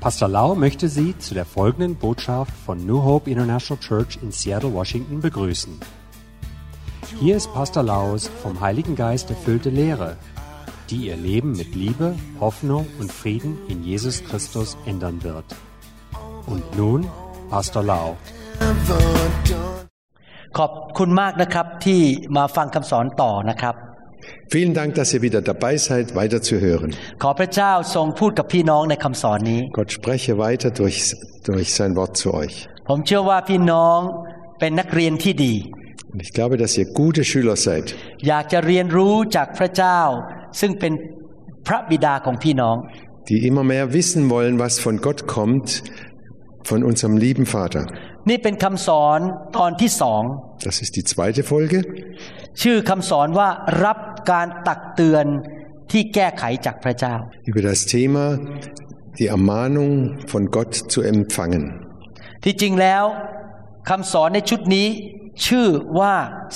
Pastor Lau möchte Sie zu der folgenden Botschaft von New Hope International Church in Seattle, Washington begrüßen. Hier ist Pastor Laus vom Heiligen Geist erfüllte Lehre, die Ihr Leben mit Liebe, Hoffnung und Frieden in Jesus Christus ändern wird. Und nun Pastor Lau. ขอบคุณมากนะครับที่มาฟังคำสอนต่อนะครับ Vielen Dank, dass ihr wieder dabei seid, weiter zu hören. ขอพระเจ้าทรงพูดกับพี่น้องในคำสอนนี้ Gott spreche weiter durch, durch sein Wort zu euch. ผมเชื่อว่าพี่น้องเป็นนักเรียนที่ดี Und ich glaube, dass ihr gute Schüler seid, อยากจะเรียนรู้จากพระเจ้า ซึ่งเป็นพระบิดาของพี่น้อง die immer mehr wissen wollen, was von Gott kommt, von unserem lieben Vater. นี่เป็นคำสอนตอนที่สอง Das ist die zweite Folge. ชื่อคำสอนว่ารับการตักเตือนที่แก้ไขจากพระเจ้า über das Thema die Ermahnung von Gott zu empfangen. ที่จริงแล้วคำสอนในชุดนี้ ชื่อว่า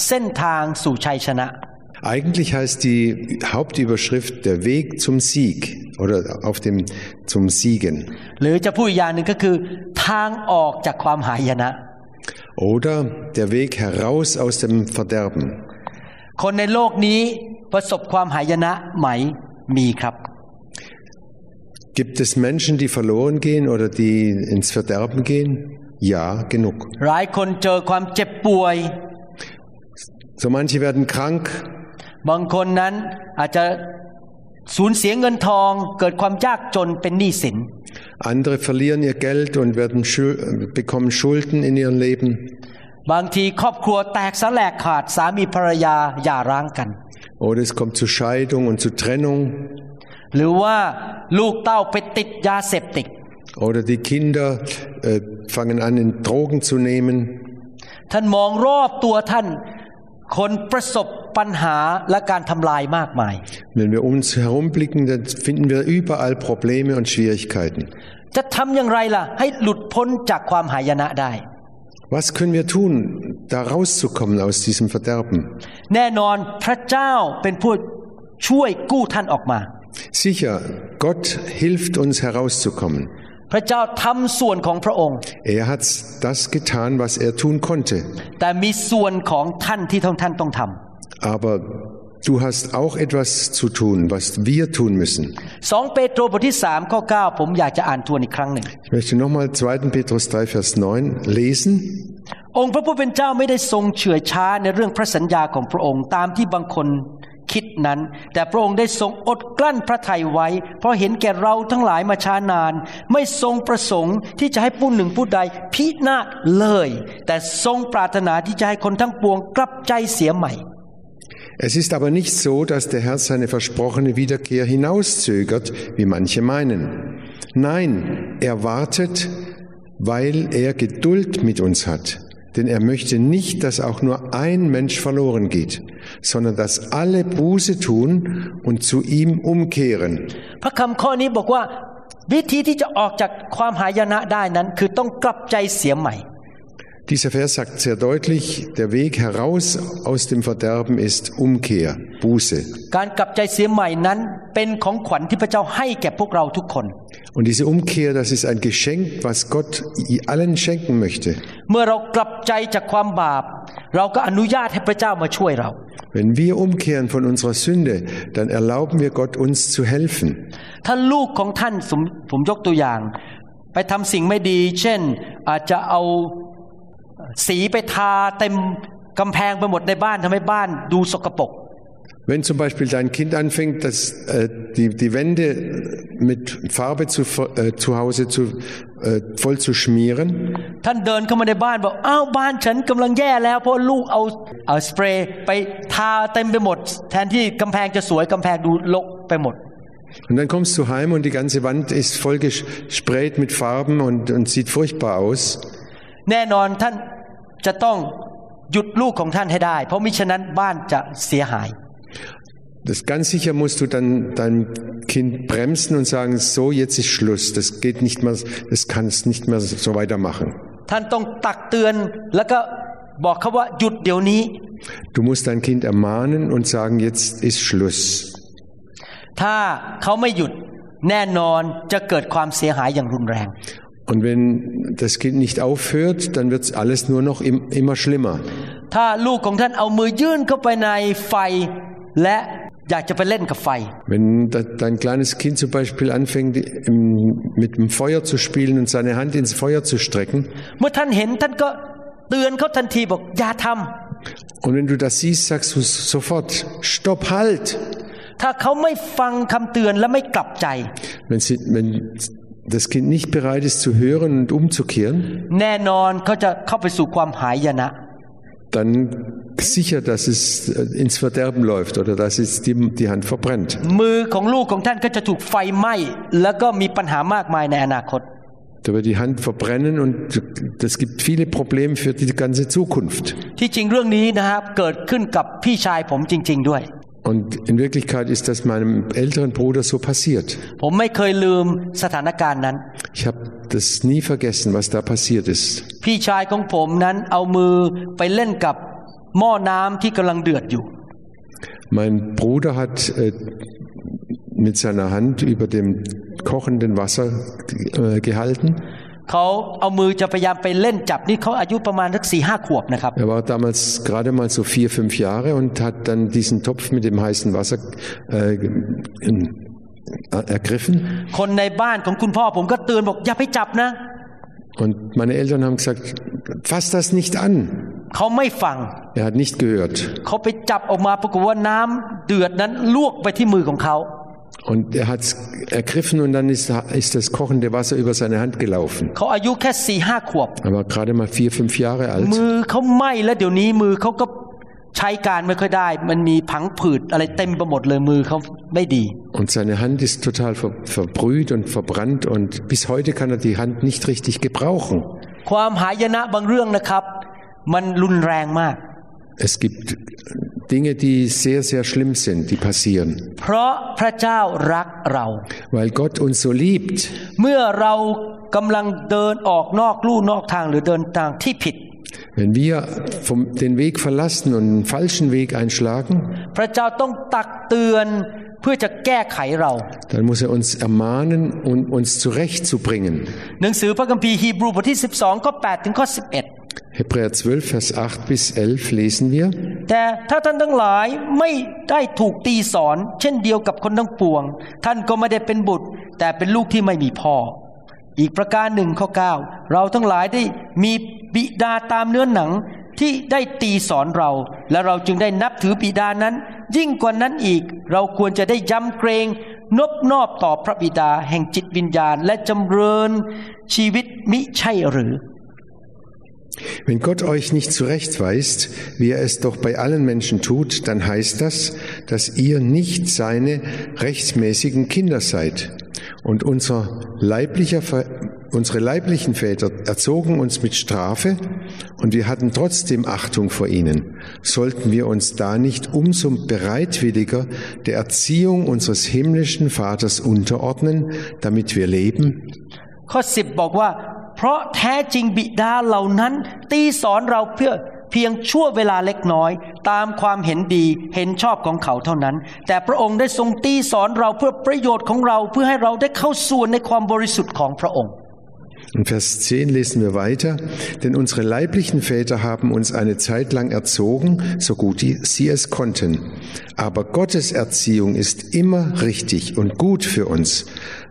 เส้นทางสู่ชัยชนะ Eigentlich heißt die Hauptüberschrift der Weg zum Sieg oder auf dem zum Siegen หรือจะพูดอีกอย่างหนึ่งก็คือทางออกจากความหายนะ oder der Weg heraus aus dem Verderben. คนในโลกนี้ประสบความหายนะไหมมีครับ Gibt es Menschen, die verloren gehen oder die ins Verderben gehen? Ja, genug. หลายคนเจอความเจ็บป่วย So manche werden krank, บางคนนั้นอาจจะสูญเสียเงินทอง เกิดความยากจนเป็นหนี้สิน andere verlieren ihr Geld und werden Schul bekommen Schulden in ihrem Leben. บางทีครอบครัวแตกสลายขาดสามีภรรยาหย่าร้างกัน Oder es kommt zu Scheidung und zu Trennung. หรือว่าลูกเต้าไปติดยาเสพติด Oder die Kinder äh, fangen an, in Drogen zu nehmen. ท่านมองรอบตัวท่านคนประสบปัญหาและการทำลายมากมาย Wenn wir uns herumblicken, dann finden wir überall Probleme und Schwierigkeiten. จะทำอย่างไรล่ะให้หลุดพ้นจากความหายนะได้ Was können wir tun, da rauszukommen aus diesem Verderben? แน่นอนพระเจ้าเป็นผู้ช่วยกู้ท่านออกมา Sicher, Gott hilft uns herauszukommen. พระเจ้าทำส่วนของพระองค์ Er hat das getan, was er tun konnte. แต่มีส่วนของท่านที่ท่านท่านต้องทำ Aber du hast auch etwas zu tun, was wir tun müssen. สองเปโตรบทที่สามข้อเก้าผมอยากจะอ่านทวนอีกครั้งหนึ่ง Ich möchte nochmal 2. Petrus 3, Vers 9 lesen. องค์พระผู้เป็นเจ้าไม่ได้ทรงเฉื่อยช้าในเรื่องพระสัญญาของพระองค์ตามที่บางคนคิดนั้น แต่พระองค์ได้ทรงอดกลั้นพระทัยไว้ เพราะเห็นแก่เราทั้งหลายมาช้านาน ไม่ทรงประสงค์ที่จะให้ผู้หนึ่งผู้ใดพินาศเลย แต่ทรงปรารถนาที่จะให้คนทั้งปวงกลับใจเสียใหม่ Es ist aber nicht so, dass der Herr seine versprochene Wiederkehr hinauszögert, wie manche meinen. Nein, er wartet, weil er Geduld mit uns hat. Denn er möchte nicht, dass auch nur ein Mensch verloren geht, sondern dass alle Buße tun und zu ihm umkehren. พระคำข้อนี้บอกว่า วิธีที่จะออกจากความหายนะได้นั้น คือต้องกลับใจเสียใหม่ Dieser Vers sagt sehr deutlich, der Weg heraus aus dem Verderben ist Umkehr, Buße. การกลับใจเสียใหม่นั้น เป็นของขวัญที่พระเจ้าให้แก่พวกเราทุกคน Und diese Umkehr, das ist ein Geschenk, was Gott allen schenken möchte. เมื่อเรากลับใจจากความบาป เราก็อนุญาตให้พระเจ้ามาช่วยเรา Wenn wir umkehren von unserer Sünde, dann erlauben wir Gott, uns zu helfen. ถ้าลูกของท่านผมผมยกตัวอย่าง ไปทำสิ่งไม่ดี เช่น อาจจะเอา สีไปทาเต็มกำแพงไปหมดในบ้านทำให้บ้านดูสกปรก Wenn zum Beispiel dein Kind anfängt, das, äh, die, die Wände mit Farbe zu, äh, zu Hause zu, äh, voll zu schmieren, ท่านเดินเข้ามาในบ้านบอกอ้าวบ้านฉันกำลังแย่แล้ว เพราะลูกเอาเอาสเปรย์ไปทาเต็มไปหมด แทนที่กำแพงจะสวยกำแพงดูรกไปหมด und dann kommst du heim und die ganze Wand ist voll gesprayt mit Farben und, und sieht furchtbar aus. แน่นอนท่าน จะต้องหยุดลูกของท่านให้ได้ เพราะมิฉะนั้นบ้านจะเสียหาย Das ganz sicher musst du dann dein Kind bremsen und sagen, so jetzt ist Schluss, das geht nicht mehr, das kannst nicht mehr so weitermachen. ท่านต้องตักเตือนแล้วก็บอกเขาว่าหยุดเดี๋ยวนี้ Du musst dein Kind ermahnen und sagen, jetzt ist Schluss. ถ้าเขาไม่หยุดแน่นอนจะเกิดความเสียหายอย่างรุนแรง Und wenn das Kind nicht aufhört, dann wird alles nur noch im, immer schlimmer. ถ้าลูกของท่านเอามือยื่นเข้าไปในไฟ และอยากจะไปเล่นกับไฟ Wenn da- dein kleines Kind zum Beispiel anfängt, im- mit dem Feuer zu spielen und seine Hand ins Feuer zu strecken, เมื่อท่านเห็นท่านก็เตือนเขาทันทีบอกอย่าทำ und wenn du das siehst, sagst du sofort, stopp, halt! ถ้าเขาไม่ฟังคำเตือนและไม่กลับใจ Wenn, sie, wenn das Kind nicht bereit ist zu hören und umzukehren, แน่นอนเขาจะเข้าไปสู่ความหายนะ dann sicher, dass es äh, ins Verderben läuft oder dass es die, die Hand verbrennt. มือของลูกของท่านก็จะถูกไฟไหม้แล้วก็มีปัญหามากมายในอนาคต Da wird die Hand verbrennen und das gibt viele Probleme für die ganze Zukunft. ที่จริงเรื่องนี้นะครับเกิดขึ้นกับพี่ชายผมจริง ๆ ด้วย und in Wirklichkeit ist das meinem älteren Bruder so passiert. Ich habe das nie vergessen, was da passiert ist. Mein Bruder hat äh, mit seiner Hand über dem kochenden Wasser äh, gehalten. เขาเอามือจะพยายามไปเล่นจับนี่เขาอายุประมาณสักสี่ห้าขวบนะครับ Er war damals gerade mal so vier, fünf Jahre und hat dann diesen Topf mit dem heißen Wasser äh, äh, ergriffen. คนในบ้านของคุณพ่อผมก็เตือนบอกอย่าไปจับนะ Und meine Eltern haben gesagt, fass das nicht an. เขาไม่ฟัง Er hat nicht gehört. เขาไปจับออกมาปรากฏว่าน้ำเดือดนั้นลวกไปที่มือของเขา Und er hat es ergriffen und dann ist, ist das kochende Wasser über seine Hand gelaufen. เขาอายุแค่สี่ห้าขวบ Er war gerade mal vier, fünf Jahre alt. มือเขาไหม้แล้วเดี๋ยวนี้มือเขาก็ใช้การไม่ค่อยได้ มันมีผังผืดอะไรเต็มไปหมดเลยมือเขาไม่ดี Und seine Hand ist total ver verbrüht und verbrannt und bis heute kann er die Hand nicht richtig gebrauchen. ความหายนะบางเรื่องนะครับ มันรุนแรงมาก Es gibt Dinge, die sehr, sehr schlimm sind, die passieren. เพราะพระเจ้ารักเรา Weil Gott uns so liebt. เมื่อเรากำลังเดินออกนอกลู่นอกทางหรือเดินทางที่ผิด Wenn wir vom, den Weg verlassen und einen falschen Weg einschlagen, พระเจ้าต้องตักเตือนเพื่อจะแก้ไขเรา dann muss er uns ermahnen, um uns zurechtzubringen. หนังสือพระคัมภีร์ฮีบรูบทที่ 12ข้อ8ถึงข้อ11 Hebräer 12, Vers 8 bis 11 lesen wir. แต่ถ้าท่านทั้งหลายไม่ได้ถูกตีสอน เช่นเดียวกับคนทั้งปวง ท่านก็ไม่ได้เป็นบุตร แต่เป็นลูกที่ไม่มีพ่อ อีกประการหนึ่งข้อ9เราทั้งหลายได้มี บิดาตามเนื้อหนังที่ได้ตีสอนเรา และเราจึงได้นับถือบิดานั้น ยิ่งกว่านั้นอีก เราควรจะได้ยำเกรงนบนอบต่อพระบิดา แห่งจิตวิญญาณ และจำเริญชีวิตมิใช่หรือ Wenn Gott euch nicht zurechtweist, wie er es doch bei allen Menschen tut, dann heißt das, dass ihr nicht seine rechtmäßigen Kinder seid. Und unser leiblicher, Ver- unsere leiblichen Väter erzogen uns mit Strafe und wir hatten trotzdem Achtung vor ihnen. Sollten wir uns da nicht umso bereitwilliger der Erziehung unseres himmlischen Vaters unterordnen, damit wir leben? ข้อสิบบอกว่า เพราะแท้จริงบิดาเหล่านั้น ตีสอนเราเพื่อเพียงชั่วเวลาเล็กน้อย ตามความเห็นดีเห็นชอบของเขาเท่านั้น แต่พระองค์ได้ทรงตีสอนเราเพื่อประโยชน์ของเราเพื่อให้เราได้เข้าส่วนในความบริสุทธิ์ของพระองค์ In Vers 10 lesen wir weiter, denn unsere leiblichen Väter haben uns eine Zeit lang erzogen, so gut die- sie es konnten. Aber Gottes Erziehung ist immer richtig und gut für uns,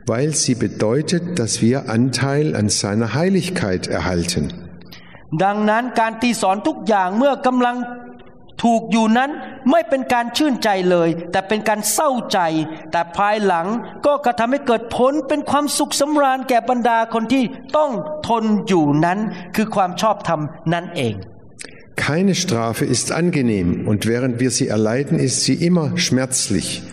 weil sie bedeutet, dass wir Anteil an seiner Heiligkeit erhalten. ดังนั้นการตีสอนทุกอย่างเมื่อกำลัง ถูกอยู่นั้นไม่เป็นการชื่นใจเลย แต่เป็นการเศร้าใจ แต่ภายหลังก็กระทำให้เกิดผลเป็นความสุขสำราญแก่บรรดาคนที่ต้องทนอยู่นั้น คือความชอบธรรมนั่นเอง Keine Strafe ist angenehm und während wir sie erleiden, ist sie immer schmerzlich.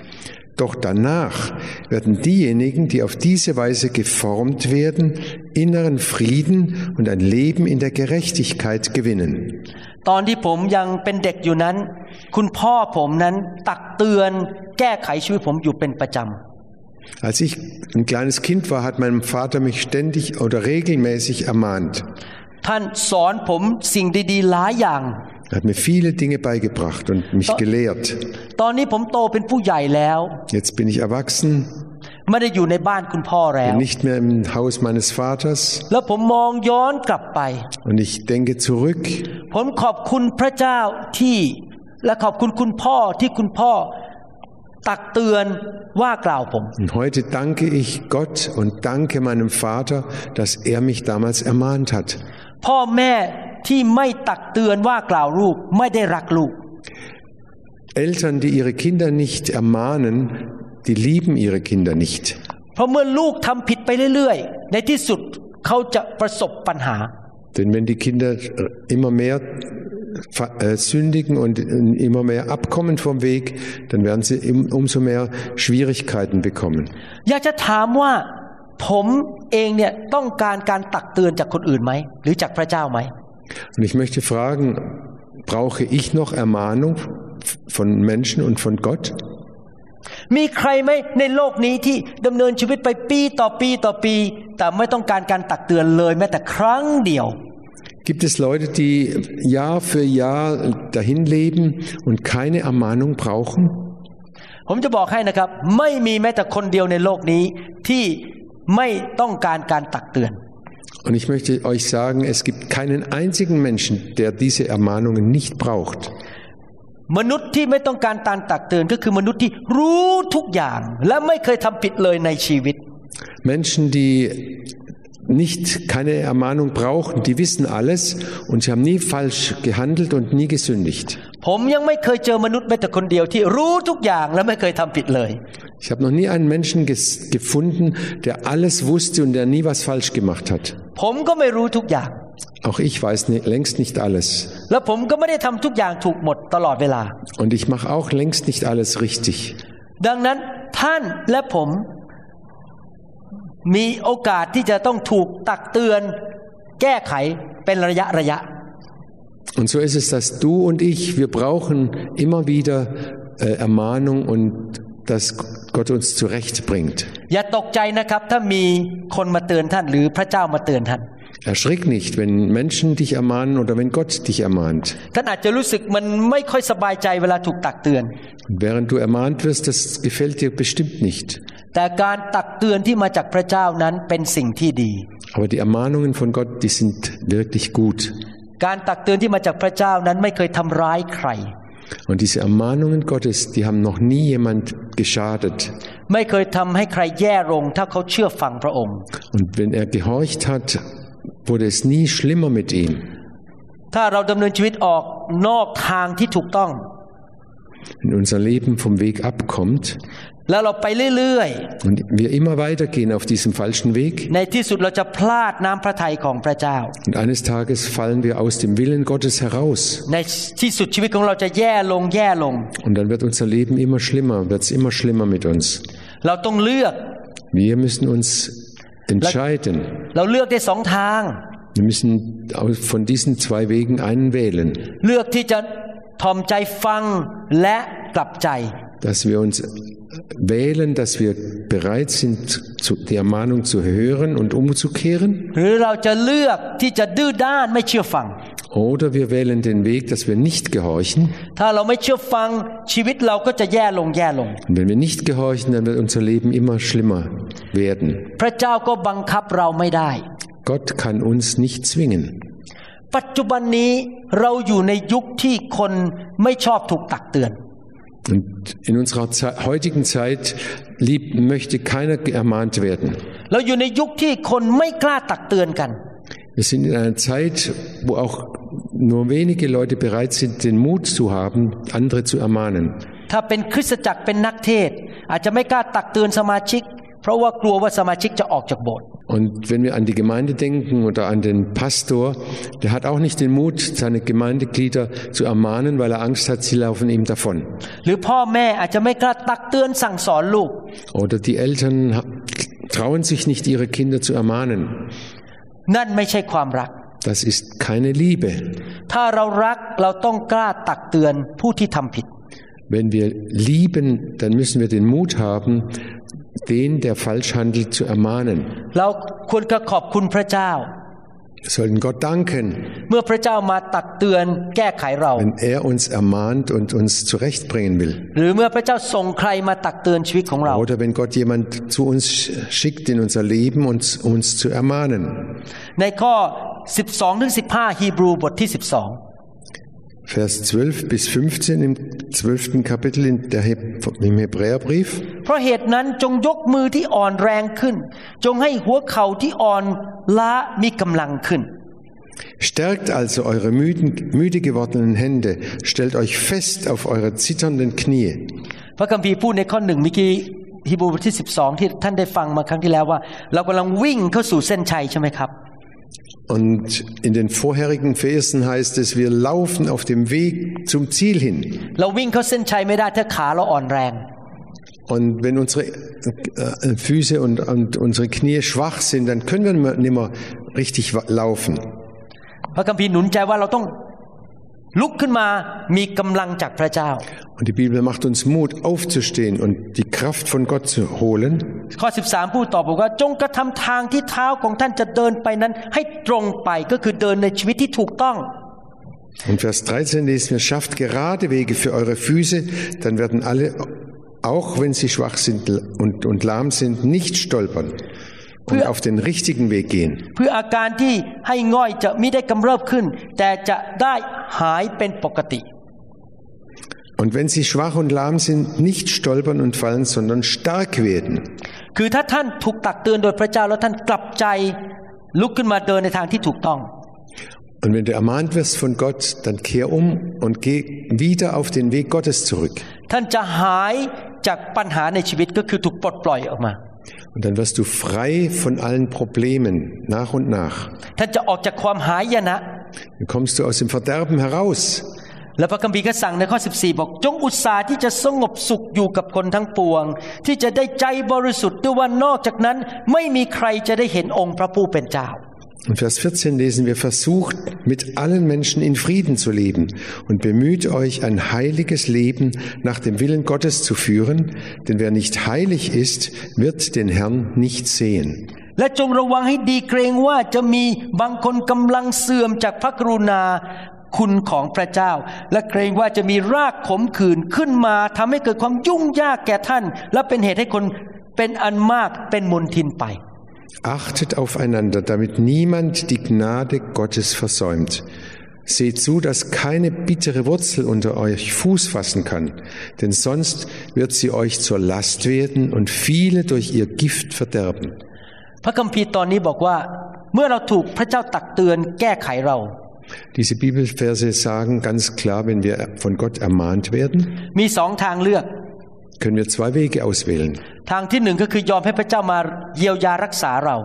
Doch danach werden diejenigen, die auf diese Weise geformt werden, inneren Frieden und ein Leben in der Gerechtigkeit gewinnen. ตอนที่ผมยังเป็นเด็กอยู่นั้น คุณพ่อผมนั้นตักเตือนแก้ไขชีวิตผมอยู่เป็นประจ Als ich ein kleines Kind war, hat mein Vater mich ständig oder regelmäßig ermahnt. ำท่านสอนผมสิ่งดีๆหลายอย่าง Er hat mir viele Dinge beigebracht und mich gelehrt. ตอนนี้ผมโตเป็นผู้ใหญ่แล้ว Jetzt bin ich erwachsen. ไม่ได้อยู่ในบ้านคุณพ่อแล้ว nicht mehr im Haus meines Vaters. แล้วผมมองย้อนกลับไป und ich denke zurück. ผมขอบคุณพระเจ้าที่และขอบคุณคุณพ่อที่คุณพ่อตักเตือนว่ากล่าวผม und heute danke ich Gott und danke meinem Vater dass er mich damals ermahnt hat. พ่อแม่ที่ไม่ตักเตือนว่ากล่าวลูกไม่ได้รักลูก Eltern, die ihre Kinder nicht ermahnen, die lieben ihre Kinder nicht. เพราะเมื่อลูกทำผิดไปเรื่อยๆ ในที่สุดเขาจะประสบปัญหา Denn wenn die Kinder immer mehr äh, sündigen und immer mehr abkommen vom Weg, dann werden sie umso mehr Schwierigkeiten bekommen. อยากจะถามว่าผมเองเนี่ยต้องการการตักเตือนจากคนอื่นไหมหรือจากพระเจ้าไหม Und ich möchte fragen, brauche ich noch Ermahnung von Menschen und von Gott? มีใครไหมในโลกนี้ที่ดำเนินชีวิตไปปีต่อปีต่อปี แต่ไม่ต้องการการตักเตือนเลยแม้แต่ครั้งเดียว Gibt es Leute, die Jahr für Jahr dahin leben und keine Ermahnung brauchen? ผมจะบอกให้นะครับ ไม่มีแม้แต่คนเดียวในโลกนี้ที่ไม่ต้องการการตักเตือน Und ich möchte euch sagen, es gibt keinen einzigen Menschen, der diese Ermahnungen nicht braucht. มนุษย์ที่ไม่ต้องการการตักเตือนก็คือมนุษย์ที่รู้ทุกอย่าง และไม่เคยทำผิดเลยในชีวิต Menschen, die nicht keine Ermahnung brauchen, die wissen alles und sie haben nie falsch gehandelt und nie gesündigt. ผมยังไม่เคยเจอมนุษย์แม้แต่คนเดียวที่รู้ทุกอย่างและไม่เคยทำผิดเลย Ich habe noch nie einen Menschen gefunden, der alles wusste und der nie was falsch gemacht hat. ผมก็ไม่รู้ทุกอย่าง Auch ich weiß nicht, längst nicht alles. และผมก็ไม่ได้ทำทุกอย่างถูกหมดตลอดเวลา Und ich mache auch längst nicht alles richtig. ดังนั้นท่านและผมมีโอกาสที่จะต้องถูกตักเตือน แก้ไขเป็นระยะระยะ Und so ist es, dass du und ich, wir brauchen immer wieder äh, Ermahnung und dass Gott uns zurechtbringt. อย่าตกใจนะครับ ถ้ามีคนมาเตือนท่าน หรือพระเจ้ามาเตือนท่าน Erschrick nicht, wenn Menschen dich ermahnen oder wenn Gott dich ermahnt. ท่านอาจจะรู้สึกมันไม่ค่อยสบายใจเวลาถูกตักเตือน Während du ermahnt wirst, das gefällt dir bestimmt nicht. แต่การตักเตือนที่มาจากพระเจ้านั้นเป็นสิ่งที่ดี Aber die Ermahnungen von Gott, die sind wirklich gut. การตักเตือนที่มาจากพระเจ้านั้นไม่เคยทำร้ายใคร Und diese Ermahnungen Gottes, die haben noch nie jemand geschadet. ไม่เคยทำให้ใครแย่ลงถ้าเขาเชื่อฟังพระองค์ Und wenn er gehorcht hat, wurde es nie schlimmer mit ihm. ถ้าเราดำเนินชีวิตออกนอกทางที่ถูกต้อง Wenn unser Leben vom Weg abkommt แล้วเราไปเรื่อย und wir immer weitergehen auf diesem falschen Weg ๆ ในที่สุดเราจะพลาดน้ำพระทัยของพระเจ้า und eines Tages fallen wir aus dem Willen Gottes heraus ในที่สุดชีวิตของเราจะแย่ลงแย่ลง und dann wird unser Leben immer schlimmer, wird es immer schlimmer mit uns. เราต้องเลือก Wir müssen uns entscheiden. Wir müssen von diesen zwei Wegen einen wählen. Dass wir uns wählen, dass wir bereit sind, zu, die Ermahnung zu hören und umzukehren. หรือเราจะเลือกที่จะดื้อด้านไม่เชื่อฟัง Oder wir wählen den Weg, dass wir nicht gehorchen. ถ้าเราไม่เชื่อฟังชีวิตเราก็จะแย่ลงแย่ลง Und wenn wir nicht gehorchen, dann wird unser Leben immer schlimmer werden. พระเจ้าก็บังคับเราไม่ได้ Gott kann uns nicht zwingen. ปัจจุบันนี้เราอยู่ในยุคที่คนไม่ชอบถูกตักเตือน Und in unserer Ze heutigen Zeit lieb, möchte keiner ermahnt werden. เราอยู่ในยุคที่คนไม่กล้าตักเตือนกัน Wir sind in einer Zeit, wo auch nur wenige Leute bereit sind, den Mut zu haben, andere zu ermahnen. ถ้าเป็นคริสตจักรเป็นนักเทศน์อาจจะไม่กล้าตักเตือนสมาชิก เพราะว่ากลัวว่าสมาชิกจะออกจากโบสถ์ und wenn wir an die Gemeinde denken oder an den Pastor, der hat auch nicht den Mut, seine Gemeindeglieder zu ermahnen, weil er Angst hat, sie laufen ihm davon. Oder die Eltern trauen sich nicht, ihre Kinder zu ermahnen. Das ist keine Liebe. Wenn wir lieben, dann müssen wir den Mut haben, den, der falsch handelt, zu ermahnen. เราควรจะขอบคุณพระเจ้า Wir sollten Gott danken, เมื่อพระเจ้ามาตักเตือนแก้ไขเรา wenn er uns ermahnt und uns zurechtbringen will. หรือเมื่อพระเจ้าส่งใครมาตักเตือนชีวิตของเรา Oder wenn Gott jemand zu uns schickt in unser Leben, uns, uns zu ermahnen. ในข้อ 12ถึง15 ฮีบรูบทที่ Vers 12 bis 15 im 12. Kapitel in der Heb im Hebräerbrief. 12 เพราะเหตุนั้นจงยกมือที่อ่อนแรงขึ้น จงให้หัวเข่าที่อ่อนล้ามีกำลังขึ้น Stärkt also eure müden, müde gewordenen Hände, stellt euch fest auf eure zitternden Knie. พระคัมภีร์พูดในข้อหนึ่งเมื่อกี้ฮีบรูบทที่ 12 ที่ท่านได้ฟังมาครั้งที่แล้วว่า เรากำลังวิ่งเข้าสู่เส้นชัยใช่ไหมครับ Und in den vorherigen Versen heißt es, wir laufen auf dem Weg zum Ziel hin. เราวิ่งเข้าเส้นชัยไม่ได้ถ้าขาเราอ่อนแรง Und wenn unsere äh, Füße und, und unsere Knie schwach sind, dann können wir nicht mehr richtig wa- laufen. พระคัมภีร์หนุนใจว่าเราต้องลุกขึ้นมามีกำลังจากพระเจ้า und die Bibel macht uns Mut, aufzustehen und die Kraft von Gott zu holen. Und Vers 13 lesen wir, schafft gerade Wege für eure Füße, dann werden alle, auch wenn sie schwach sind und, und lahm sind, nicht stolpern und auf den richtigen Weg gehen. Und wenn sie schwach und lahm sind, nicht stolpern und fallen, sondern stark werden. คือถ้าท่านถูกตักเตือนโดยพระเจ้าแล้วท่านกลับใจลุกขึ้นมาเดินในทางที่ถูกต้อง Und wenn du ermahnt wirst von Gott, dann kehr um und geh wieder auf den Weg Gottes zurück. ท่านจะหายจากปัญหาในชีวิตก็คือถูกปลดปล่อยออกมา Und dann wirst du frei von allen Problemen nach und nach. ท่านจะออกจากความหายนะ Dann kommst du aus dem Verderben heraus. และพระคัมภีร์ก็สั่งในข้อ 14 บอก จงอุตสาห์ที่จะสงบสุขอยู่กับคนทั้งปวง ที่จะได้ใจบริสุทธิ์ด้วยว่านอกจากนั้น ไม่มีใครจะได้เห็นองค์พระผู้เป็นเจ้า In Vers 14 lesen wir, versucht mit allen Menschen in Frieden zu leben und bemüht euch, ein heiliges Leben nach dem Willen Gottes zu führen, denn wer nicht heilig ist, wird den Herrn nicht sehen. และจงระวังให้ดีเกรงว่าจะมีบางคนกำลังเสื่อมจากพระกรุณา คุณของพระเจ้า และเกรงว่าจะมีรากขมขื่นขึ้นมาทำให้เกิดความยุ่งยากแก่ท่าน และเป็นเหตุให้คนเป็นอันมากเป็นมนทินไป Achtet aufeinander, damit niemand die Gnade Gottes versäumt. Seht zu, dass keine bittere Wurzel unter euch Fuß fassen kann, denn sonst wird sie euch zur Last werden und viele durch ihr Gift verderben. พระคัมภีร์ตอนนี้บอกว่า เมื่อเราถูกพระเจ้าตักเตือนแก้ไขเรา Diese Bibelverse sagen ganz klar, wenn wir von Gott ermahnt werden, มีสองทางเลือก können wir zwei Wege auswählen. ทางที่หนึ่งก็คือยอมให้พระเจ้ามาเยียวยารักษาเรา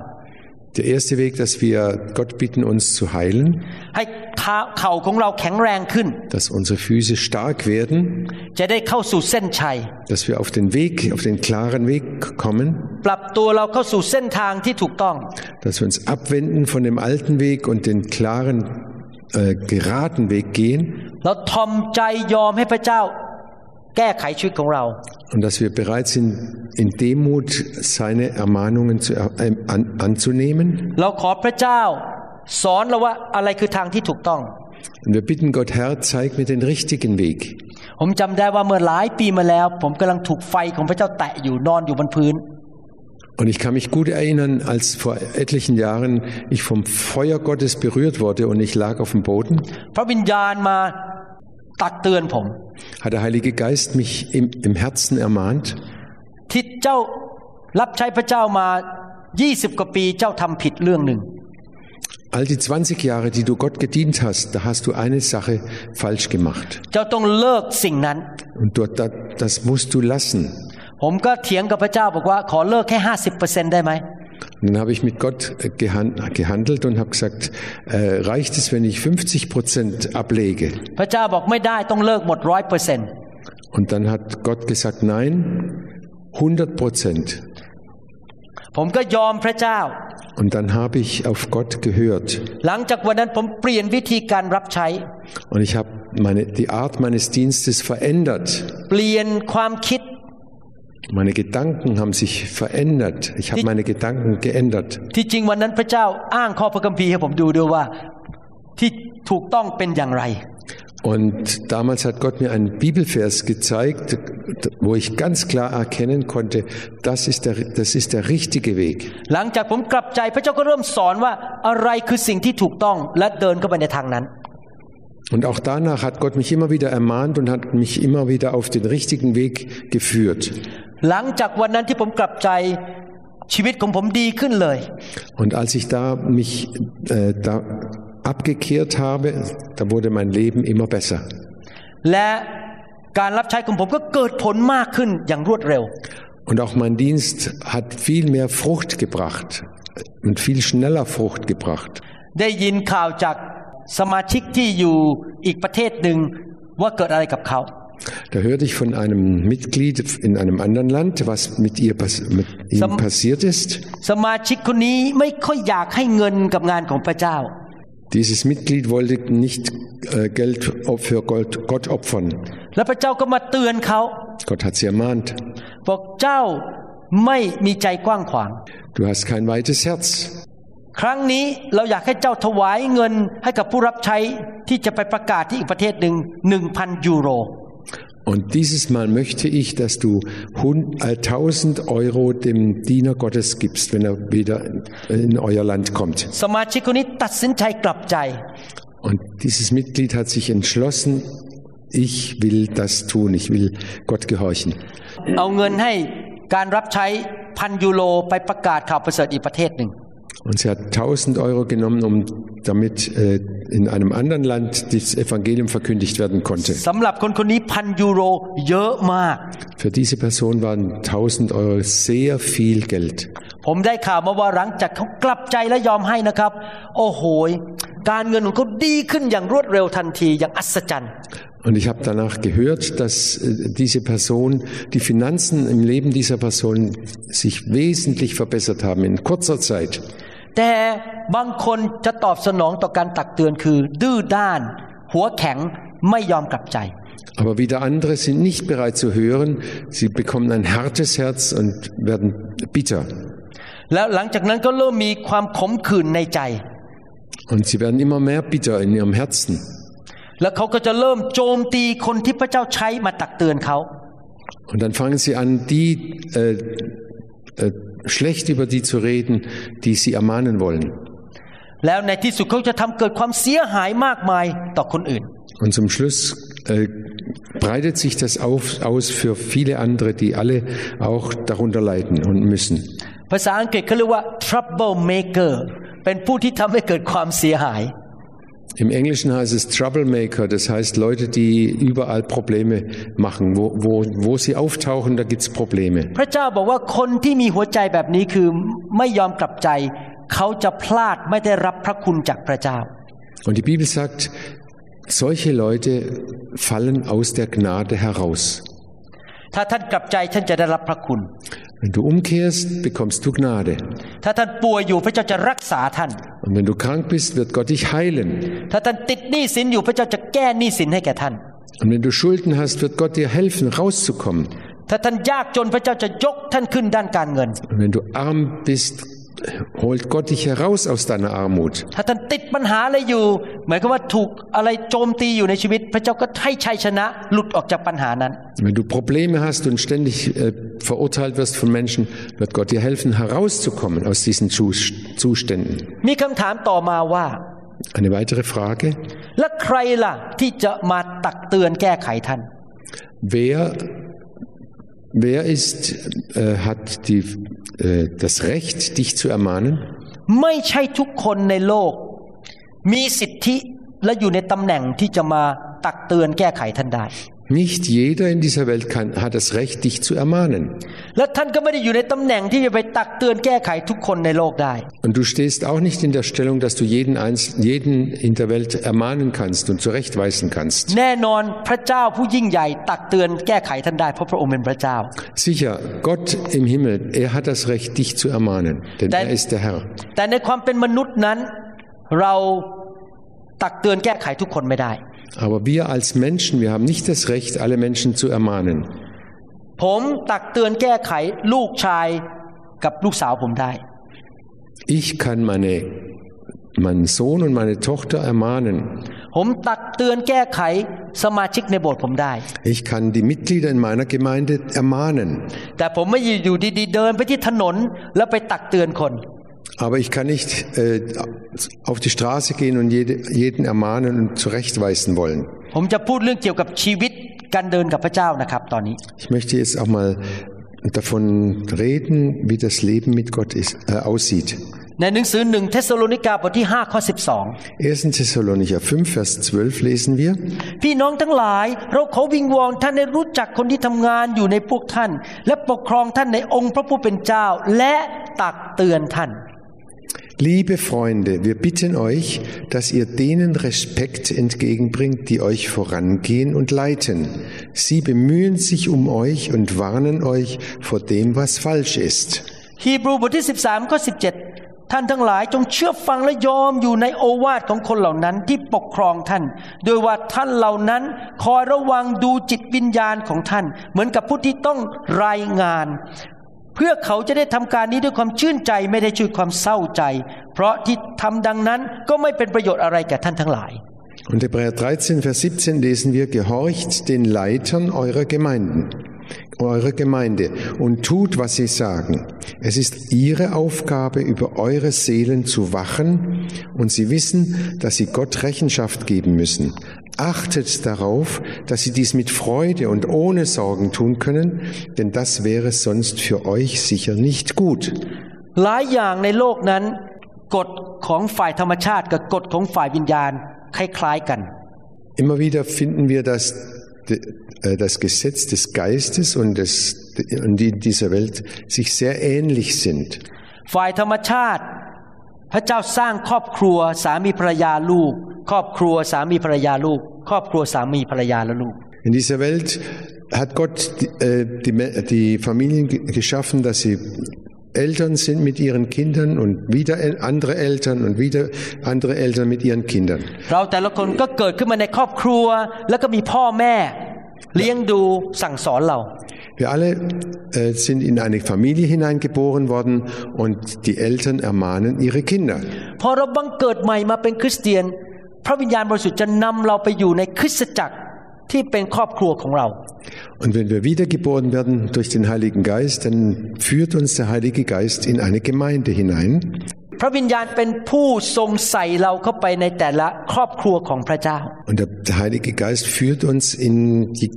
Der erste Weg, dass wir Gott bitten, uns zu heilen, ให้เท้าเข่าของเราแข็งแรงขึ้น dass unsere Füße stark werden, จะได้เข้าสู่เส้นชัย dass wir auf den Weg, auf den klaren Weg kommen, ปรับตัวเราเข้าสู่เส้นทางที่ถูกต้อง dass wir uns abwenden von dem alten Weg und den klaren, äh, geraden Weg gehen เราทอมใจยอมให้พระเจ้าแก้ไขชีวิตของเรา und dass wir bereit sind, in Demut seine Ermahnungen zu, er- äh, an, anzunehmen. เราขอพระเจ้า สอนเราว่าอะไรคือทางที่ถูกต้อง Und wir bitten Gott, Herr, zeig mir den richtigen Weg. ผมจำได้ว่าเมื่อหลายปีมาแล้ว ผมกำลังถูกไฟของพระเจ้าแตะอยู่นอนอยู่บนพื้น Und ich kann mich gut erinnern, als vor etlichen Jahren ich vom Feuer Gottes berührt wurde und ich lag auf dem Boden, พระวิญญาณมาตักเตือนผม hat der Heilige Geist mich im, im Herzen ermahnt, ที่เจ้ารับใช้พระเจ้ามา 20 กว่าปีเจ้าทำผิดเรื่องหนึ่ง all die 20 Jahre, die du Gott gedient hast, da hast du eine Sache falsch gemacht. เจ้าต้องเลิกสิ่งนั้น Und dort, das, das musst du lassen. ผมก็เถียงกับพระเจ้าบอกว่าขอเลิกแค่50%ได้ไหม Und dann habe ich mit Gott äh, gehan- gehandelt und habe gesagt, äh, reicht es, wenn ich 50 Prozent ablege? พระเจ้าบอกไม่ได้ต้องเลิกหมดร้อยเปอร์เซ็นต์ Und dann hat Gott gesagt, nein, 100 Prozent. ผมก็ยอมพระเจ้า Und dann habe ich auf Gott gehört. หลังจากวันนั้นผมเปลี่ยนวิธีการรับใช้ Und ich habe meine, die Art meines Dienstes verändert. เปลี่ยนความคิด Meine Gedanken haben sich verändert. Ich habe meine Gedanken geändert. ที่จริงวันนั้นพระเจ้าอ้างข้อพระคัมภีร์ให้ผมดูด้วยว่า ที่ถูกต้องเป็นอย่างไร Und damals hat Gott mir einen Bibelvers gezeigt, wo ich ganz klar erkennen konnte, das ist der, das ist der richtige Weg. หลังจากผมกลับใจพระเจ้าก็เริ่มสอนว่าอะไรคือสิ่งที่ถูกต้องและเดินเข้าไปในทางนั้น Und auch danach hat Gott mich immer wieder ermahnt und hat mich immer wieder auf den richtigen Weg geführt. หลังจากวันนั้นที่ผมกลับใจชีวิตของผมดีขึ้นเลย Und als ich da mich äh, da abgekehrt habe, da wurde mein Leben immer besser. และการรับใช้ของผมก็เกิดผลมากขึ้นอย่างรวดเร็ว Und auch mein Dienst hat viel mehr Frucht gebracht und viel schneller Frucht gebracht. ได้ยินข่าวจากสมาชิกที่อยู่อีกประเทศหนึ่งว่าเกิดอะไรกับเขา Da hörte ich von einem Mitglied in einem anderen Land, was mit, ihr, pass- mit ihm Sam- passiert ist. สมาชิกคนนี้ไม่ค่อยอยากให้เงินกับงานของพระเจ้า Dieses Mitglied wollte nicht äh, Geld für Gott, Gott opfern. และพระเจ้าก็มาเตือนเขา Gott hat sie ermahnt. บอกเจ้าไม่มีใจกว้างขวาง Du hast kein weites Herz. ครั้งนี้เราอยากให้เจ้าถวายเงินให้กับผู้รับใช้ที่จะไปประกาศที่อีกประเทศหนึ่งหนึ่งพันยูโร Und dieses Mal möchte ich, dass du hun- äh, 1000 Euro dem Diener Gottes gibst, wenn er wieder in euer Land kommt. สมาชิกคนนี้ตัดสินใจกลับใจ Und dieses Mitglied hat sich entschlossen, ich will das tun, ich will Gott gehorchen. เอาเงินให้การรับใช้พันยูโรไปประกาศข่าวประเสริฐอีกประเทศหนึ่ง Und sie hat 1000 Euro genommen, um damit äh, in einem anderen Land das Evangelium verkündigt werden konnte. สำหรับคนคนนี้พันยูโรเยอะมาก Für diese Person waren 1000 Euro sehr viel Geld. ผมได้ข่าวมาว่าหลังจากเขากลับใจและยอมให้นะครับ โอ้โหยการเงินของเขาดีขึ้นอย่างรวดเร็วทันทีอย่างอัศจรรย์ Und ich habe danach gehört, dass äh, diese Person, die Finanzen im Leben dieser Person sich wesentlich verbessert haben in kurzer Zeit. แต่บางคนจะตอบสนองต่อการตักเตือนคือ ดื้อด้าน หัวแข็งไม่ยอมกลับใจ Aber wieder andere sind nicht bereit zu hören. Sie bekommen ein hartes Herz und werden bitter. แล้วหลังจากนั้นก็เริ่มมีความขมขื่นในใจ Und sie werden immer mehr bitter in ihrem Herzen. แล้วเขาก็จะเริ่มโจมตีคนที่พระเจ้าใช้มาตักเตือนเขา Und dann fangen sie an, die äh, äh, schlecht über die zu reden, die sie ermahnen wollen. แล้วในที่สุดเขาจะทำเกิดความเสียหายมากมายต่อคนอื่น Und zum Schluss äh, breitet sich das auf, aus für viele andere, die alle auch darunter leiden und müssen. ภาษาอังกฤษเขาเรียกว่า trouble maker เป็นผู้ที่ทำให้เกิดความเสียหาย Im Englischen heißt es Troublemaker, das heißt Leute, die überall Probleme machen. Wo, wo, wo sie auftauchen, da gibt's Probleme. พระเจ้าบอกว่าคนที่มีหัวใจแบบนี้คือไม่ยอมกลับใจ เขาจะพลาดไม่ได้รับพระคุณจากพระเจ้า Und die Bibel sagt, solche Leute fallen aus der Gnade heraus. ถ้าท่านกลับใจท่านจะได้รับพระคุณ Wenn du umkehrst, bekommst du Gnade. Und wenn du krank bist, wird Gott dich heilen. Und wenn du Schulden hast, wird Gott dir helfen, rauszukommen. Und wenn du arm bist, holt Gott dich heraus aus deiner Armut. Wenn du Probleme hast und ständig äh, verurteilt wirst von Menschen, wird Gott dir helfen, herauszukommen aus diesen Zuständen. Eine weitere Frage. Wer wer ist, äh, hat die, äh, das Recht, dich zu ermahnen? ไม่ใช่ทุกคนในโลก มีสิทธิและอยู่ในตำแหน่งที่จะมาตักเตือนแก้ไขท่านได้ Nicht jeder in dieser Welt kann, hat das Recht, dich zu ermahnen. และท่านก็ไม่ได้อยู่ในตำแหน่งที่จะไปตักเตือนแก้ไขทุกคนในโลกได้ Und du stehst auch nicht in der Stellung, dass du jeden, Einz jeden in der Welt ermahnen kannst und zurechtweisen kannst. แน่นอนพระเจ้าผู้ยิ่งใหญ่ตักเตือนแก้ไขท่านได้เพราะพระองค์เป็นพระเจ้า Sicher, Gott im Himmel, er hat das Recht, dich zu ermahnen, denn Dein- er ist der Herr. แต่ในความเป็นมนุษย์นั้น เราตักเตือนแก้ไขทุกคนไม่ได้ aber wir als Menschen, wir haben nicht das Recht, alle Menschen zu ermahnen. Ich kann meine, meinen Sohn und meine Tochter ermahnen. Ich kann die Mitglieder in meiner Gemeinde ermahnen. แต่ผมไม่อยู่ดีๆเดินไปที่ถนนแล้วไปตักเตือนคน Aber ich kann nicht äh, auf die Straße gehen und jede, jeden ermahnen und zurechtweisen wollen. ผมจะพูดเรื่องเกี่ยวกับชีวิตการเดินกับพระเจ้านะครับ ตอนนี้ Ich möchte jetzt auch mal davon reden, wie das Leben mit Gott ist, äh, aussieht. ในหนังสือหนึ่งเทสโลนิกาบทที่5ข้อ 1. Thessalonicher 5, Vers 12 lesen wir. 12 พี่น้องทั้งหลาย เราขอวิงวอนท่านให้รู้จักคนที่ทำงานอยู่ในพวกท่าน และปกครองท่านในองค์พระผู้เป็นเจ้า และตักเตือนท่าน Liebe Freunde, wir bitten euch, dass ihr denen Respekt entgegenbringt, die euch vorangehen und leiten. Sie bemühen sich um euch und warnen euch vor dem, was falsch ist. ฮีบรูบทที่ 13ข้อ17 ท่านทั้งหลายจงเชื่อฟังและยอมอยู่ในโอวาทของคนเหล่านั้นที่ปกครองท่าน โดยว่าท่านเหล่านั้นคอยระวังดูจิตวิญญาณของท่าน เหมือนกับผู้ที่ต้องรายงาน เพื่อเขาจะได้ทำการนี้ด้วยความชื่นใจไม่ได้ช่วยความเศร้าใจ เพราะที่ทำดังนั้นก็ไม่เป็นประโยชน์อะไรแก่ท่านทั้งหลาย Und Hebräer 13, Vers 17 lesen wir, gehorcht den Leitern eurer Gemeinden, eurer Gemeinde und tut, was sie sagen. Es ist ihre Aufgabe, über eure Seelen zu wachen und sie wissen, dass sie Gott Rechenschaft geben müssen. Achtet darauf, dass sie dies mit Freude und ohne Sorgen tun können, denn das wäre sonst für euch sicher nicht gut. หลายอย่างในโลกนั้นกฎของฝ่ายธรรมชาติกับกฎของฝ่ายวิญญาณคล้ายๆกัน Immer wieder finden wir, dass de- äh, das Gesetz des Geistes und, des, und die dieser Welt sich sehr ähnlich sind. ฝ่ายธรรมชาติ พระเจ้าสร้างครอบครัวสามีภรรยาลูก ครอบครัวสามีภรรยาลูก ครอบครัวสามีภรรยาและลูก In dieser Welt hat Gott die, äh, die, Me- die Familien ge- geschaffen, dass sie Eltern sind mit ihren Kindern und wieder el- andere Eltern und wieder andere Eltern mit ihren Kindern. เราแต่ละคนก็เกิดขึ้นมาในครอบครัว แล้วก็มีพ่อแม่ เลี้ยงดูสั่งสอนเรา Wir alle äh, sind in eine Familie hineingeboren worden und die Eltern ermahnen ihre Kinder. พอเราบังเกิดใหม่มาเป็นคริสเตียน พระวิญญาณบริสุทธิ์จะนำเราไปอยู่ในคริสตจักรที่เป็นครอบครัวของเรา Und wenn wir wiedergeboren werden durch den Heiligen Geist, dann führt uns der Heilige Geist in eine Gemeinde hinein. พระวิญญาณเป็นผู้ทรงใส่เราเข้าไปในแต่ละครอบครัวของพระเจ้า Und der, der Heilige Geist führt uns in die,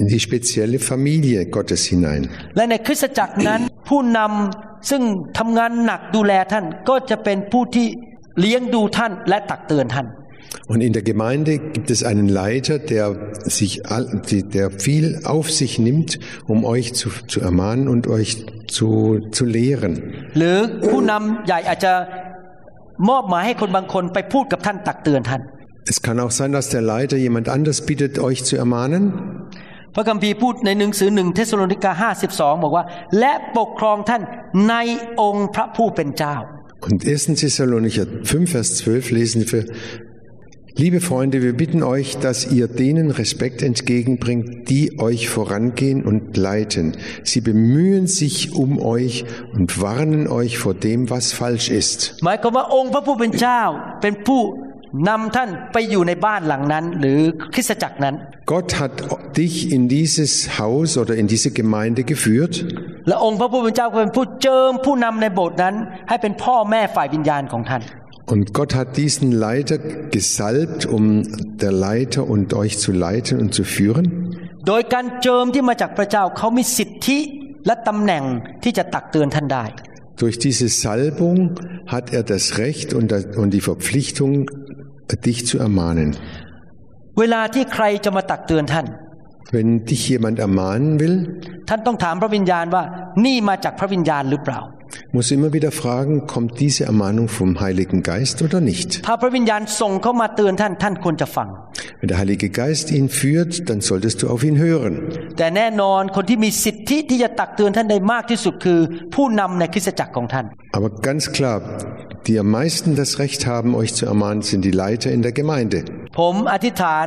in die spezielle Familie Gottes hinein. และในคริสตจักรนั้น ผู้นำซึ่งทำงานหนักดูแลท่าน ก็จะเป็นผู้ที่เลี้ยงดูท่านและตักเตือนท่าน Und in der Gemeinde gibt es einen Leiter, der sich, all- die- der viel auf sich nimmt, um euch zu, zu ermahnen und euch zu, zu lehren. หรือผู้นำใหญ่อาจจะมอบหมายให้คนบางคนไปพูดกับท่านตักเตือนท่าน Es kann auch sein, dass der Leiter jemand anders bittet, euch zu ermahnen. พระคัมภีร์พูดในหนังสือหนึ่งเทสโลนิกา52 บอกว่า และปกครองท่านในองค์พระผู้เป็นเจ้า Und 1. Thessalonicher 5, Vers 12 lesen wir, Liebe Freunde, wir bitten euch, dass ihr denen Respekt entgegenbringt, die euch vorangehen und leiten. Sie bemühen sich um euch und warnen euch vor dem, was falsch ist. หมายความว่าองค์พระผู้เป็นเจ้า เป็นผู้นำท่านไปอยู่ในบ้านหลังนั้น หรือคริสตจักรนั้น Gott hat dich in dieses Haus oder in diese Gemeinde geführt และองค์พระผู้เป็นเจ้าก็เป็นผู้เจิมผู้นำในโบสถ์นั้น ให้เป็นพ่อแม่ฝ่ายวิญญาณของท่าน und Gott hat diesen Leiter gesalbt, um der Leiter und euch zu leiten und zu führen. โดยการเจิมที่มาจากพระเจ้าเขามีสิทธิและตำแหน่งที่จะตักเตือนท่านได้ Durch diese Salbung hat er das Recht und das- und die Verpflichtung, dich zu ermahnen. เวลาที่ใครจะมาตักเตือนท่าน Wenn dich jemand ermahnen will, ท่านต้องถามพระวิญญาณว่า นี่มาจากพระวิญญาณหรือเปล่า muss immer wieder fragen, kommt diese Ermahnung vom Heiligen Geist oder nicht? ถ้าพระวิญญาณส่งเข้ามาเตือนท่านท่านควรจะฟัง Wenn der Heilige Geist ihn führt, dann solltest du auf ihn hören. แต่แน่นอนคนที่มีสิทธิที่จะตักเตือนท่านได้มากที่สุดคือ ผู้นำในคริสตจักรของท่าน Aber ganz klar, die am meisten das Recht haben, euch zu ermahnen, sind die Leiter in der Gemeinde. ผมอธิษฐาน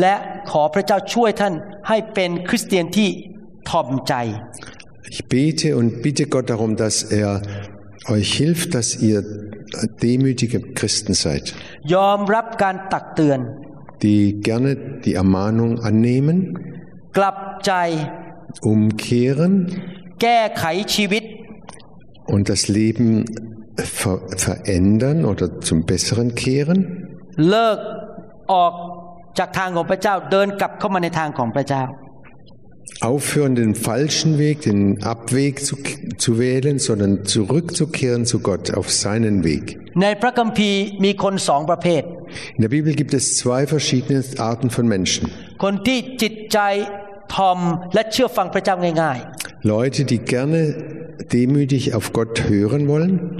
และขอพระเจ้าช่วยท่านให้เป็นคริสเตียนที่ ถ่อมใจ Ich bete und bitte Gott darum, dass er euch hilft, dass ihr demütige Christen seid, ยอมรับการตักเตือน die gerne die Ermahnung annehmen, กลับใจ umkehren แก้ไขชีวิต und das Leben ver verändern oder zum Besseren kehren? Aufhören, den falschen Weg, den Abweg zu, zu wählen, sondern zurückzukehren zu Gott auf seinen Weg. In der Bibel gibt es zwei verschiedene Arten von Menschen. Leute, die gerne demütig auf Gott hören wollen.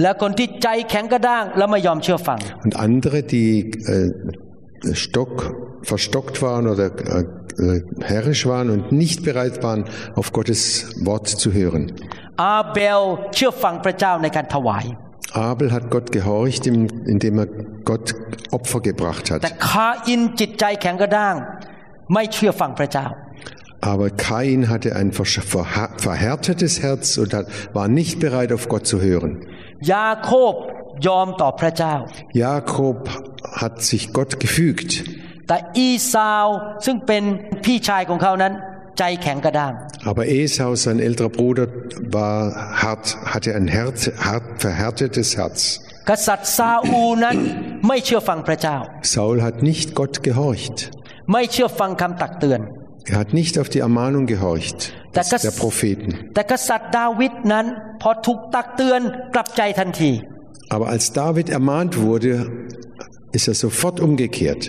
Und andere, die äh, stock, verstockt waren oder äh, äh, herrisch waren und nicht bereit waren, auf Gottes Wort zu hören. Abel hat Gott gehorcht, indem er Gott Opfer gebracht hat. Aber Kain hatte ein versch- verha- verhärtetes Herz und hat, war nicht bereit, auf Gott zu hören. ยาโคบยอมต่อพระเจ้า Jakob hat sich Gott gefügt, แต่อีซาวซึ่งเป็นพี่ชายของเขานั้น ใจแข็งกระด้าง aber Esau, sein älterer Bruder, war hart, hatte ein hart, hart, verhärtetes Herz. กษัตริย์ซาอูนั้นไม่เชื่อฟังพระเจ้า Saul hat nicht Gott gehorcht. ไม่เชื่อฟังคำตักเตือน Er hat nicht auf die Ermahnung gehorcht Das des, ist- der Propheten. แต่กษัตริย์ดาวิดนั้น พอถูกตักเตือนกลับใจทันที Aber als David ermahnt wurde, ist er sofort umgekehrt.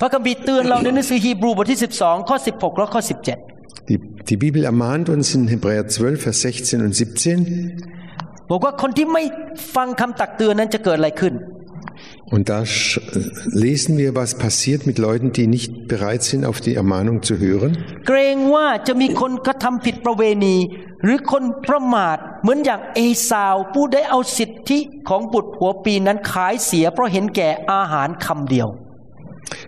พระคัมภีร์เตือนเราในหนังสือฮีบรูบทที่ 12 ข้อ 16 และข้อ Die, die Bibel ermahnt uns in Hebräer 12, Vers 16 und 17. 17 บอกว่าคนที่ไม่ฟังคำตักเตือนนั้นจะเกิดอะไรขึ้น Und da sch- lesen wir, was passiert mit Leuten, die nicht bereit sind, auf die Ermahnung zu hören. เกรงว่าจะมีคนกระทำผิดประเวณี หรือคนประมาท เหมือนอย่างเอซาว ผู้ได้เอาสิทธิของบุตรหัวปีนั้นขายเสีย เพราะเห็นแก่อาหารคำเดียว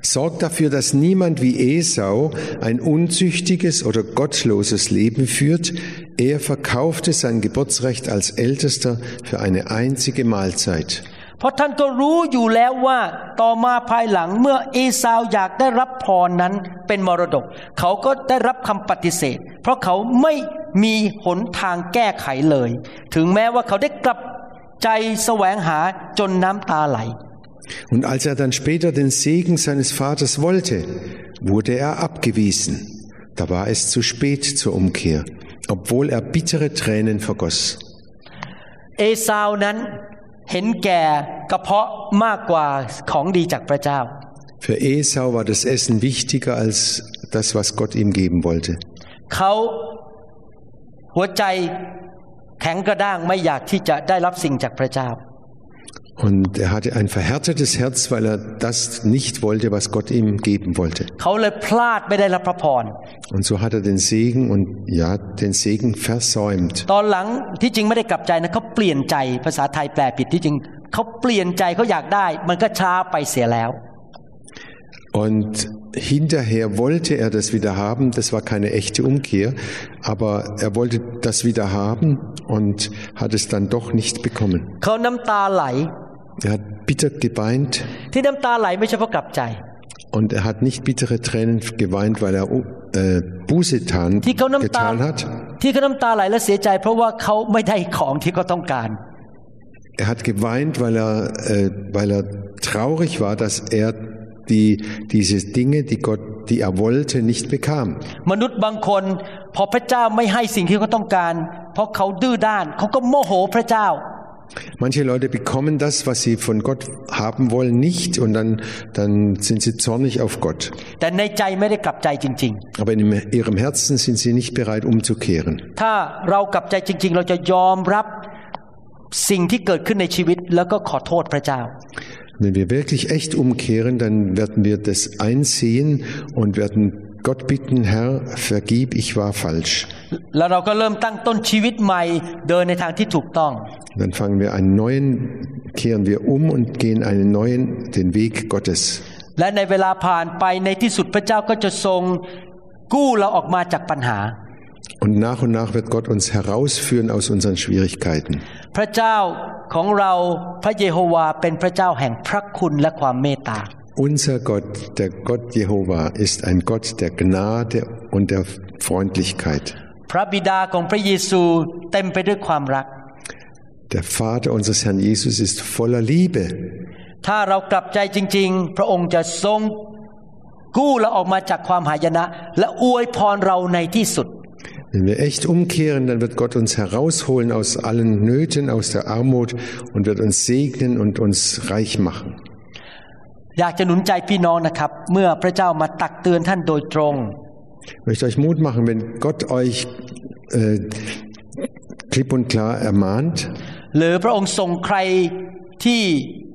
Sorgt dafür, dass niemand wie Esau ein unzüchtiges oder gottloses Leben führt. Er verkaufte sein Geburtsrecht als Ältester für eine einzige Mahlzeit. เพราะท่านก็รู้อยู่แล้วว่าต่อมาภายหลังเมื่อเอซาวอยากได้รับพรนั้นเป็นมรดก เขาก็ได้รับคำปฏิเสธ เพราะเขาไม่มีหนทางแก้ไขเลย ถึงแม้ว่าเขาได้กลับใจแสวงหาจนน้ำตาไหล Und als er dann später den Segen seines Vaters wollte, wurde er abgewiesen. Da war es zu spät zur Umkehr, obwohl er bittere Tränen vergoss. เอซาวนั้น เห็นแก่กระเพาะมากกว่าของดีจากพระเจ้า Für Esau war das Essen wichtiger als das, was Gott ihm geben wollte. เขาหัวใจแข็งกระด้างไม่อยากที่จะได้รับสิ่งจากพระเจ้า Und er hatte ein verhärtetes Herz, weil er das nicht wollte, was Gott ihm geben wollte. เขาเลยพลาดไม่ได้รับพระพร Und so hat er den Segen und ja, den Segen versäumt. ตอนหลังที่จริงไม่ได้กลับใจนะเขาเปลี่ยนใจภาษาไทยแปลผิดที่จริงเขาเปลี่ยนใจเขาอยากได้ มันก็ช้าไปเสียแล้ว Und hinterher wollte er das wieder haben. Das war keine echte Umkehr, aber er wollte das wieder haben und hat es dann doch nicht bekommen. Er hat bitter geweint. Und er hat nicht bittere Tränen geweint, weil er äh, Buße getan hat. Er hat geweint, weil er, äh, weil er traurig war, dass er die, diese Dinge, die Gott, die er wollte, nicht bekam. Manche Leute bekommen das, was sie von Gott haben wollen, nicht und dann, dann sind sie zornig auf Gott. Aber in ihrem Herzen sind sie nicht bereit umzukehren. Wenn wir wirklich echt umkehren, dann werden wir das einsehen und werden Gott bitten, Herr, vergib, ich war falsch. แล้วเราก็เริ่มตั้งต้นชีวิตใหม่เดินในทางที่ถูกต้อง Dann fangen wir einen neuen, kehren wir um und gehen einen neuen, den Weg Gottes. และในเวลาผ่านไปในที่สุดพระเจ้าก็จะทรงกู้เราออกมาจากปัญหา Und nach und nach wird Gott uns herausführen aus unseren Schwierigkeiten. พระเจ้าของเราพระเยโฮวาเป็นพระเจ้าแห่งพระคุณและความเมตตา Unser Gott, der Gott Jehova, ist ein Gott der Gnade und der Freundlichkeit. พระบิดาของพระเยซูเต็มไปด้วยความรัก Der Vater unseres Herrn Jesus ist voller Liebe. ถ้าเรากลับใจจริง ๆ พระองค์จะทรงกู้เราออกมาจากความหายนะ และอวยพรเราในที่สุด Wenn wir echt umkehren, dann wird Gott uns herausholen aus allen Nöten, aus der Armut und wird uns segnen und uns reich machen. อยากจะหนุนใจพี่น้องนะครับ เมื่อพระเจ้ามาตักเตือนท่านโดยตรง Ich möchte euch Mut machen, wenn Gott euch äh, klipp und klar ermahnt หรือพระองค์ส่งใครที่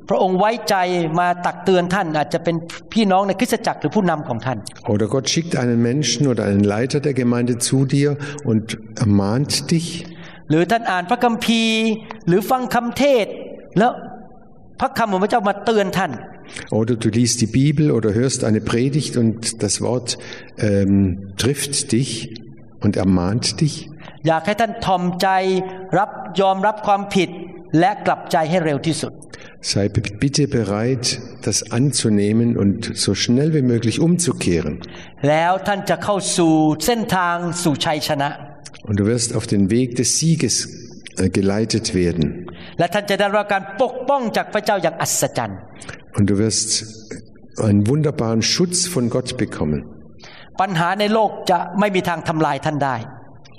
พระองค์ไว้ใจมาตักเตือนท่านอาจจะเป็นพี่น้องในคริสตจักรหรือผู้นำของท่าน oder Gott schickt einen Menschen oder einen Leiter der Gemeinde zu dir und ermahnt dich หรือท่านอ่านพระคัมภีร์หรือฟังคำเทศน์แล้วพระคำของพระเจ้ามาเตือนท่าน oder du liest die Bibel oder hörst eine Predigt und das Wort ähm, trifft dich und ermahnt dich. อยากให้ท่านทอมใจรับยอมรับความผิดและกลับใจให้เร็วที่สุด Sei b- bitte bereit, das anzunehmen und so schnell wie möglich umzukehren. แล้วท่านจะเข้าสู่เส้นทางสู่ชัยชนะ Und du wirst auf den Weg des Sieges äh, geleitet werden. และท่านจะได้รับการปกป้องจากพระเจ้าอย่างอัศจรรย์ Und du wirst einen wunderbaren Schutz von Gott bekommen. ปัญหาในโลกจะไม่มีทางทำลายท่านได้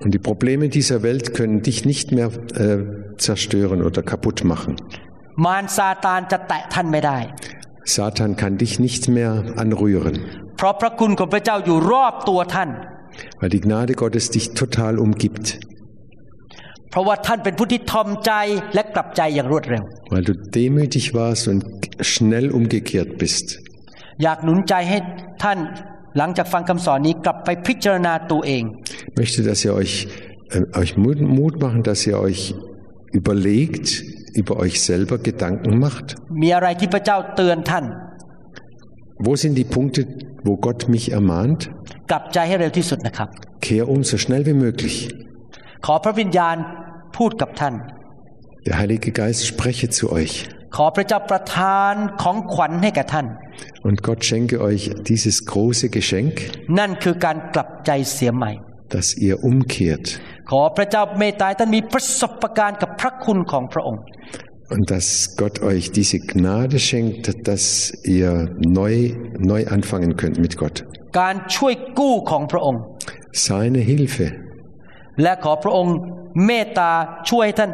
Und die Probleme dieser Welt können dich nicht mehr äh, zerstören oder kaputt machen. มารซาตานจะแตะท่านไม่ได้ Satan kann dich nicht mehr anrühren, เพราะพระคุณของพระเจ้าอยู่รอบตัวท่าน weil die Gnade Gottes dich total umgibt, เพราะว่าท่านเป็นผู้ที่ทอมใจและกลับใจอย่างรวดเร็ว weil du demütig warst und schnell umgekehrt bist. อยากหนุนใจให้ท่านหลังจากฟังคำสอนนี้กลับไปพิจารณาตัวเอง Ich möchte, dass ihr euch, äh, euch Mut, Mut machen, dass ihr euch überlegt, über euch selber Gedanken macht. มีอะไรที่พระเจ้าเตือนท่าน Wo sind die Punkte, wo Gott mich ermahnt? กลับใจให้เร็วที่สุดนะครับ Kehr um so schnell wie möglich. ขอพระวิญญาณ พูดกับท่าน Der Heilige Geist spreche zu euch. ขอพระเจ้าประทานของขวัญให้แก่ท่าน Und Gott schenke euch dieses große Geschenk, นั่นคือการกลับใจเสียใหม่ dass ihr umkehrt ขอพระเจ้าเมตตาให้ท่านมีประสบการณ์กับพระคุณของพระองค์ und dass Gott euch diese Gnade schenkt, dass ihr neu, neu anfangen könnt mit Gott. การช่วยกู้ของพระองค์ Seine Hilfe และขอพระองค์ เมตตาช่วยให้ท่าน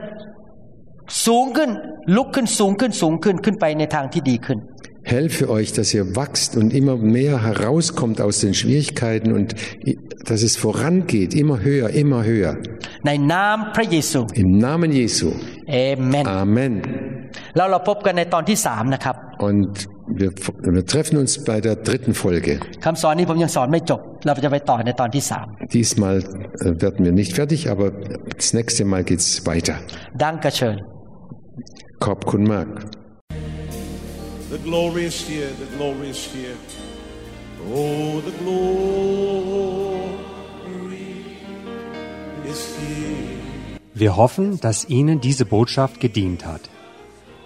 สูงขึ้น ลุกขึ้นสูงขึ้นสูงขึ้นขึ้นไปในทางที่ดีขึ้น helfe euch, dass ihr wachst und immer mehr herauskommt aus den Schwierigkeiten und dass es vorangeht, immer höher, immer höher. ในนามพระเยซู Im Namen Jesu. เอเมน Amen. แล้วเราพบกันในตอนที่สามนะครับ Und wir, wir, treffen uns bei der dritten Folge. Diesmal äh, werden wir nicht fertig, aber das nächste Mal geht es weiter. Dankeschön. Korb Kun Mark. The glory is here, the glory is here. Oh, the glory is here. Wir hoffen, dass Ihnen diese Botschaft gedient hat.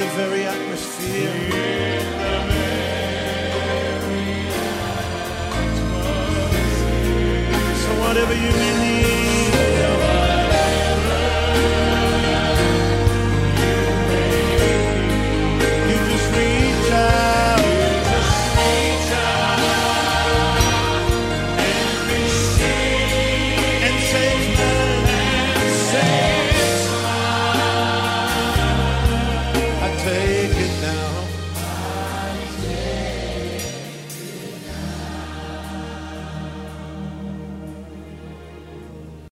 in the very atmosphere. So whatever you need.